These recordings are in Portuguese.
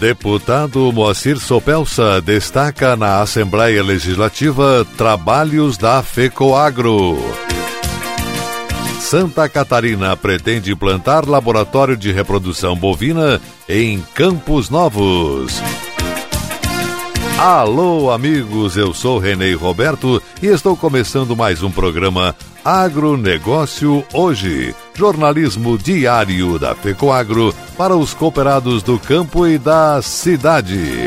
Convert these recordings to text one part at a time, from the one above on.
Deputado Moacir Sopelsa destaca na Assembleia Legislativa trabalhos da FECOAGRO. Santa Catarina pretende implantar laboratório de reprodução bovina em Campos Novos. Alô, amigos, eu sou Renei Roberto e estou começando mais um programa Agronegócio Hoje. Jornalismo diário da FECOAGRO para os cooperados do campo e da cidade.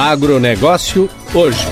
Agronegócio hoje.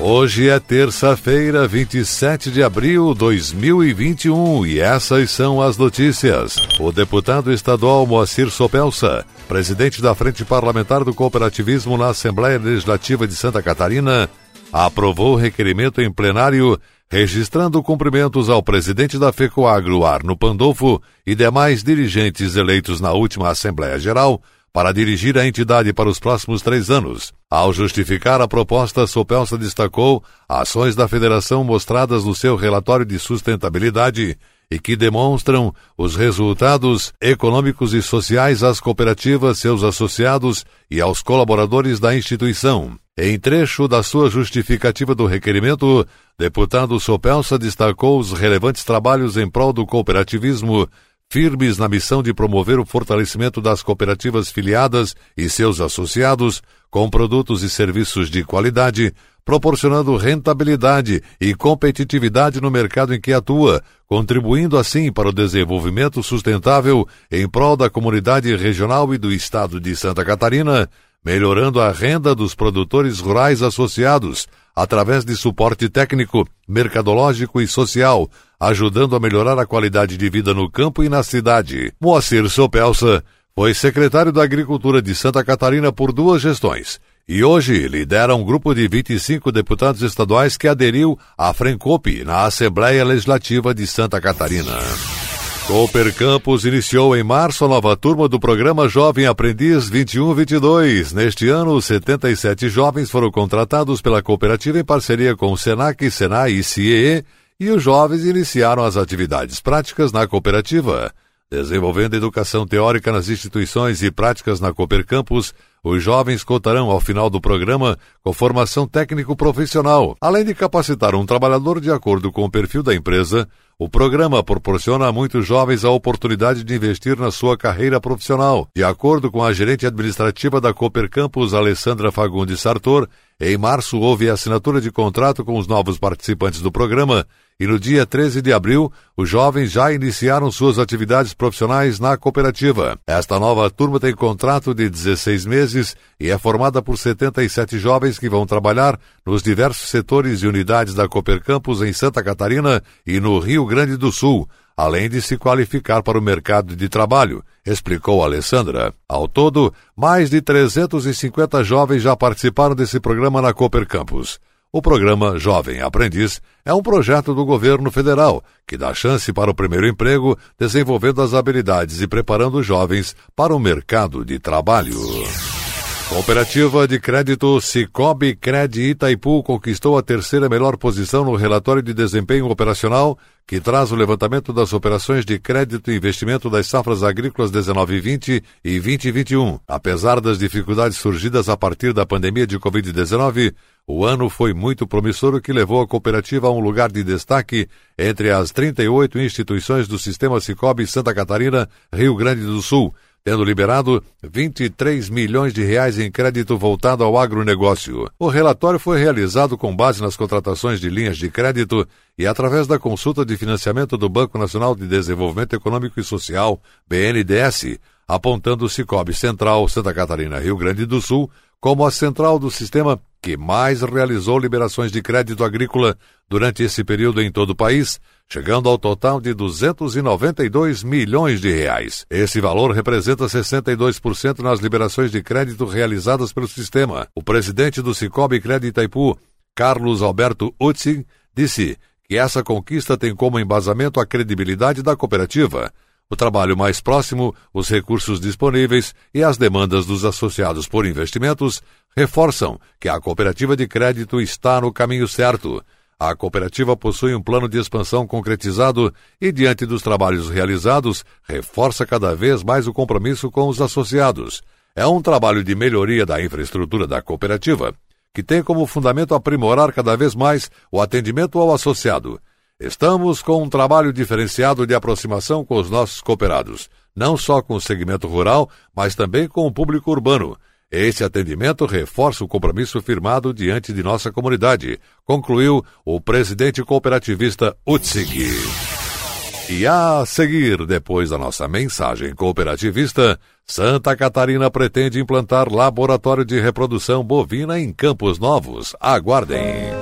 Hoje é terça-feira, 27 de abril de 2021 e essas são as notícias. O deputado estadual Moacir Sopelsa, presidente da Frente Parlamentar do Cooperativismo na Assembleia Legislativa de Santa Catarina, aprovou o requerimento em plenário registrando cumprimentos ao presidente da FECOAGRO, Arno Pandolfo, e demais dirigentes eleitos na última Assembleia Geral para dirigir a entidade para os próximos três anos. Ao justificar a proposta, Sopelsa destacou ações da federação mostradas no seu relatório de sustentabilidade e que demonstram os resultados econômicos e sociais às cooperativas, seus associados e aos colaboradores da instituição. Em trecho da sua justificativa do requerimento, deputado Sopelsa destacou os relevantes trabalhos em prol do cooperativismo, firmes na missão de promover o fortalecimento das cooperativas filiadas e seus associados, com produtos e serviços de qualidade, proporcionando rentabilidade e competitividade no mercado em que atua, contribuindo assim para o desenvolvimento sustentável em prol da comunidade regional e do estado de Santa Catarina, melhorando a renda dos produtores rurais associados, através de suporte técnico, mercadológico e social, ajudando a melhorar a qualidade de vida no campo e na cidade. Moacir Sopelsa foi secretário da Agricultura de Santa Catarina por duas gestões e hoje lidera um grupo de 25 deputados estaduais que aderiu à Frencope na Assembleia Legislativa de Santa Catarina. Cooper Campus iniciou em março a nova turma do programa Jovem Aprendiz 21-22. Neste ano, 77 jovens foram contratados pela cooperativa em parceria com o Senac, Senai e CIE, e os jovens iniciaram as atividades práticas na cooperativa. Desenvolvendo educação teórica nas instituições e práticas na Cooper Campus, os jovens contarão ao final do programa com formação técnico-profissional, além de capacitar um trabalhador de acordo com o perfil da empresa. O programa proporciona a muitos jovens a oportunidade de investir na sua carreira profissional. De acordo com a gerente administrativa da Cooper Campus, Alessandra Fagundes Sartor, em março houve a assinatura de contrato com os novos participantes do programa e no dia 13 de abril, os jovens já iniciaram suas atividades profissionais na cooperativa. Esta nova turma tem contrato de 16 meses e é formada por 77 jovens que vão trabalhar nos diversos setores e unidades da Cooper Campus em Santa Catarina e no Rio Grande do Sul, além de se qualificar para o mercado de trabalho, explicou Alessandra. Ao todo, mais de 350 jovens já participaram desse programa na Cooper Campus. O programa Jovem Aprendiz é um projeto do governo federal que dá chance para o primeiro emprego, desenvolvendo as habilidades e preparando os jovens para o mercado de trabalho. Cooperativa de Crédito Cicobi Cred Itaipu conquistou a terceira melhor posição no relatório de desempenho operacional, que traz o levantamento das operações de crédito e investimento das safras agrícolas 1920 e 2021. Apesar das dificuldades surgidas a partir da pandemia de Covid-19, o ano foi muito promissor, o que levou a cooperativa a um lugar de destaque entre as 38 instituições do sistema Cicobi Santa Catarina, Rio Grande do Sul tendo liberado 23 milhões de reais em crédito voltado ao agronegócio. O relatório foi realizado com base nas contratações de linhas de crédito e através da consulta de financiamento do Banco Nacional de Desenvolvimento Econômico e Social, BNDES, apontando o Cicobi Central Santa Catarina Rio Grande do Sul como a central do sistema que mais realizou liberações de crédito agrícola durante esse período em todo o país, chegando ao total de 292 milhões de reais. Esse valor representa 62% nas liberações de crédito realizadas pelo sistema. O presidente do Cicobi Crédito Itaipu, Carlos Alberto Utzing, disse que essa conquista tem como embasamento a credibilidade da cooperativa, o trabalho mais próximo, os recursos disponíveis e as demandas dos associados por investimentos reforçam que a cooperativa de crédito está no caminho certo. A cooperativa possui um plano de expansão concretizado e, diante dos trabalhos realizados, reforça cada vez mais o compromisso com os associados. É um trabalho de melhoria da infraestrutura da cooperativa, que tem como fundamento aprimorar cada vez mais o atendimento ao associado Estamos com um trabalho diferenciado de aproximação com os nossos cooperados, não só com o segmento rural, mas também com o público urbano. Esse atendimento reforça o compromisso firmado diante de nossa comunidade, concluiu o presidente cooperativista Utsig. E a seguir, depois da nossa mensagem cooperativista, Santa Catarina pretende implantar laboratório de reprodução bovina em Campos Novos. Aguardem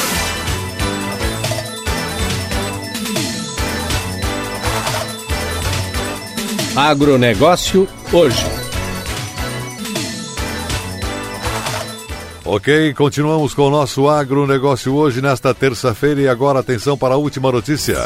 Agronegócio hoje. Ok, continuamos com o nosso agronegócio hoje, nesta terça-feira, e agora atenção para a última notícia.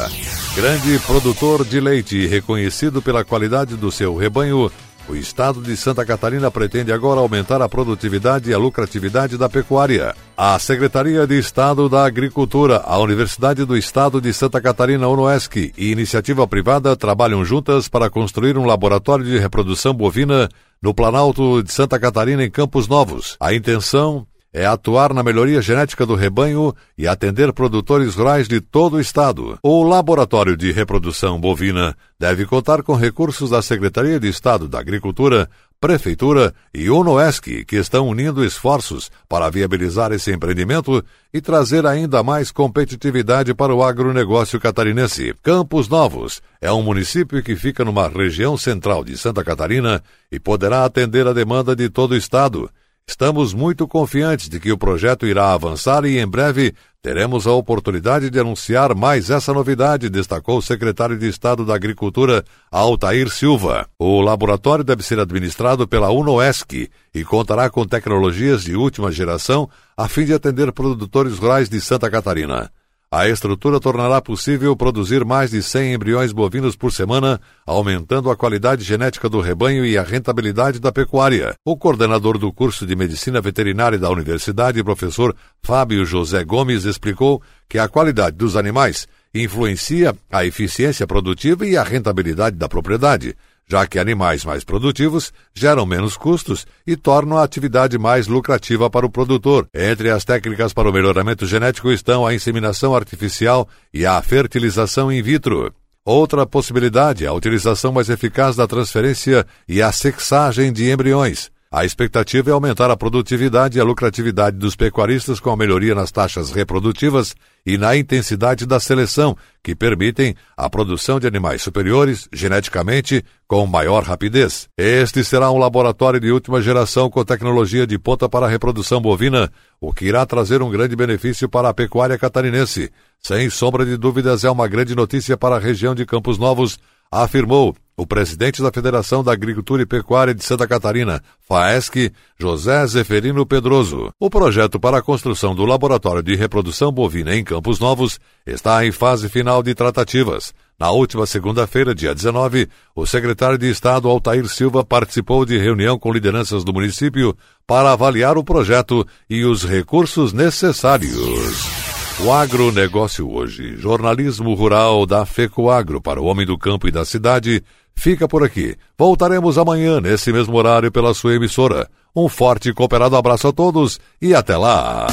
Grande produtor de leite, reconhecido pela qualidade do seu rebanho, o estado de Santa Catarina pretende agora aumentar a produtividade e a lucratividade da pecuária. A Secretaria de Estado da Agricultura, a Universidade do Estado de Santa Catarina, UNOESC, e iniciativa privada trabalham juntas para construir um laboratório de reprodução bovina no Planalto de Santa Catarina, em Campos Novos. A intenção é atuar na melhoria genética do rebanho e atender produtores rurais de todo o estado. O Laboratório de Reprodução Bovina deve contar com recursos da Secretaria de Estado da Agricultura, Prefeitura e UNOESC, que estão unindo esforços para viabilizar esse empreendimento e trazer ainda mais competitividade para o agronegócio catarinense. Campos Novos é um município que fica numa região central de Santa Catarina e poderá atender a demanda de todo o estado. Estamos muito confiantes de que o projeto irá avançar e em breve teremos a oportunidade de anunciar mais essa novidade, destacou o secretário de Estado da Agricultura, Altair Silva. O laboratório deve ser administrado pela UNOESC e contará com tecnologias de última geração a fim de atender produtores rurais de Santa Catarina. A estrutura tornará possível produzir mais de 100 embriões bovinos por semana, aumentando a qualidade genética do rebanho e a rentabilidade da pecuária. O coordenador do curso de Medicina Veterinária da Universidade, professor Fábio José Gomes, explicou que a qualidade dos animais influencia a eficiência produtiva e a rentabilidade da propriedade já que animais mais produtivos geram menos custos e tornam a atividade mais lucrativa para o produtor. Entre as técnicas para o melhoramento genético estão a inseminação artificial e a fertilização in vitro. Outra possibilidade é a utilização mais eficaz da transferência e a sexagem de embriões. A expectativa é aumentar a produtividade e a lucratividade dos pecuaristas com a melhoria nas taxas reprodutivas e na intensidade da seleção, que permitem a produção de animais superiores geneticamente com maior rapidez. Este será um laboratório de última geração com tecnologia de ponta para a reprodução bovina, o que irá trazer um grande benefício para a pecuária catarinense. Sem sombra de dúvidas, é uma grande notícia para a região de Campos Novos, afirmou o presidente da Federação da Agricultura e Pecuária de Santa Catarina, FAESC, José Zeferino Pedroso. O projeto para a construção do Laboratório de Reprodução Bovina em Campos Novos está em fase final de tratativas. Na última segunda-feira, dia 19, o secretário de Estado Altair Silva participou de reunião com lideranças do município para avaliar o projeto e os recursos necessários. O agronegócio hoje, jornalismo rural da FECOAGro para o homem do campo e da cidade, fica por aqui. Voltaremos amanhã, nesse mesmo horário, pela sua emissora. Um forte e cooperado abraço a todos e até lá!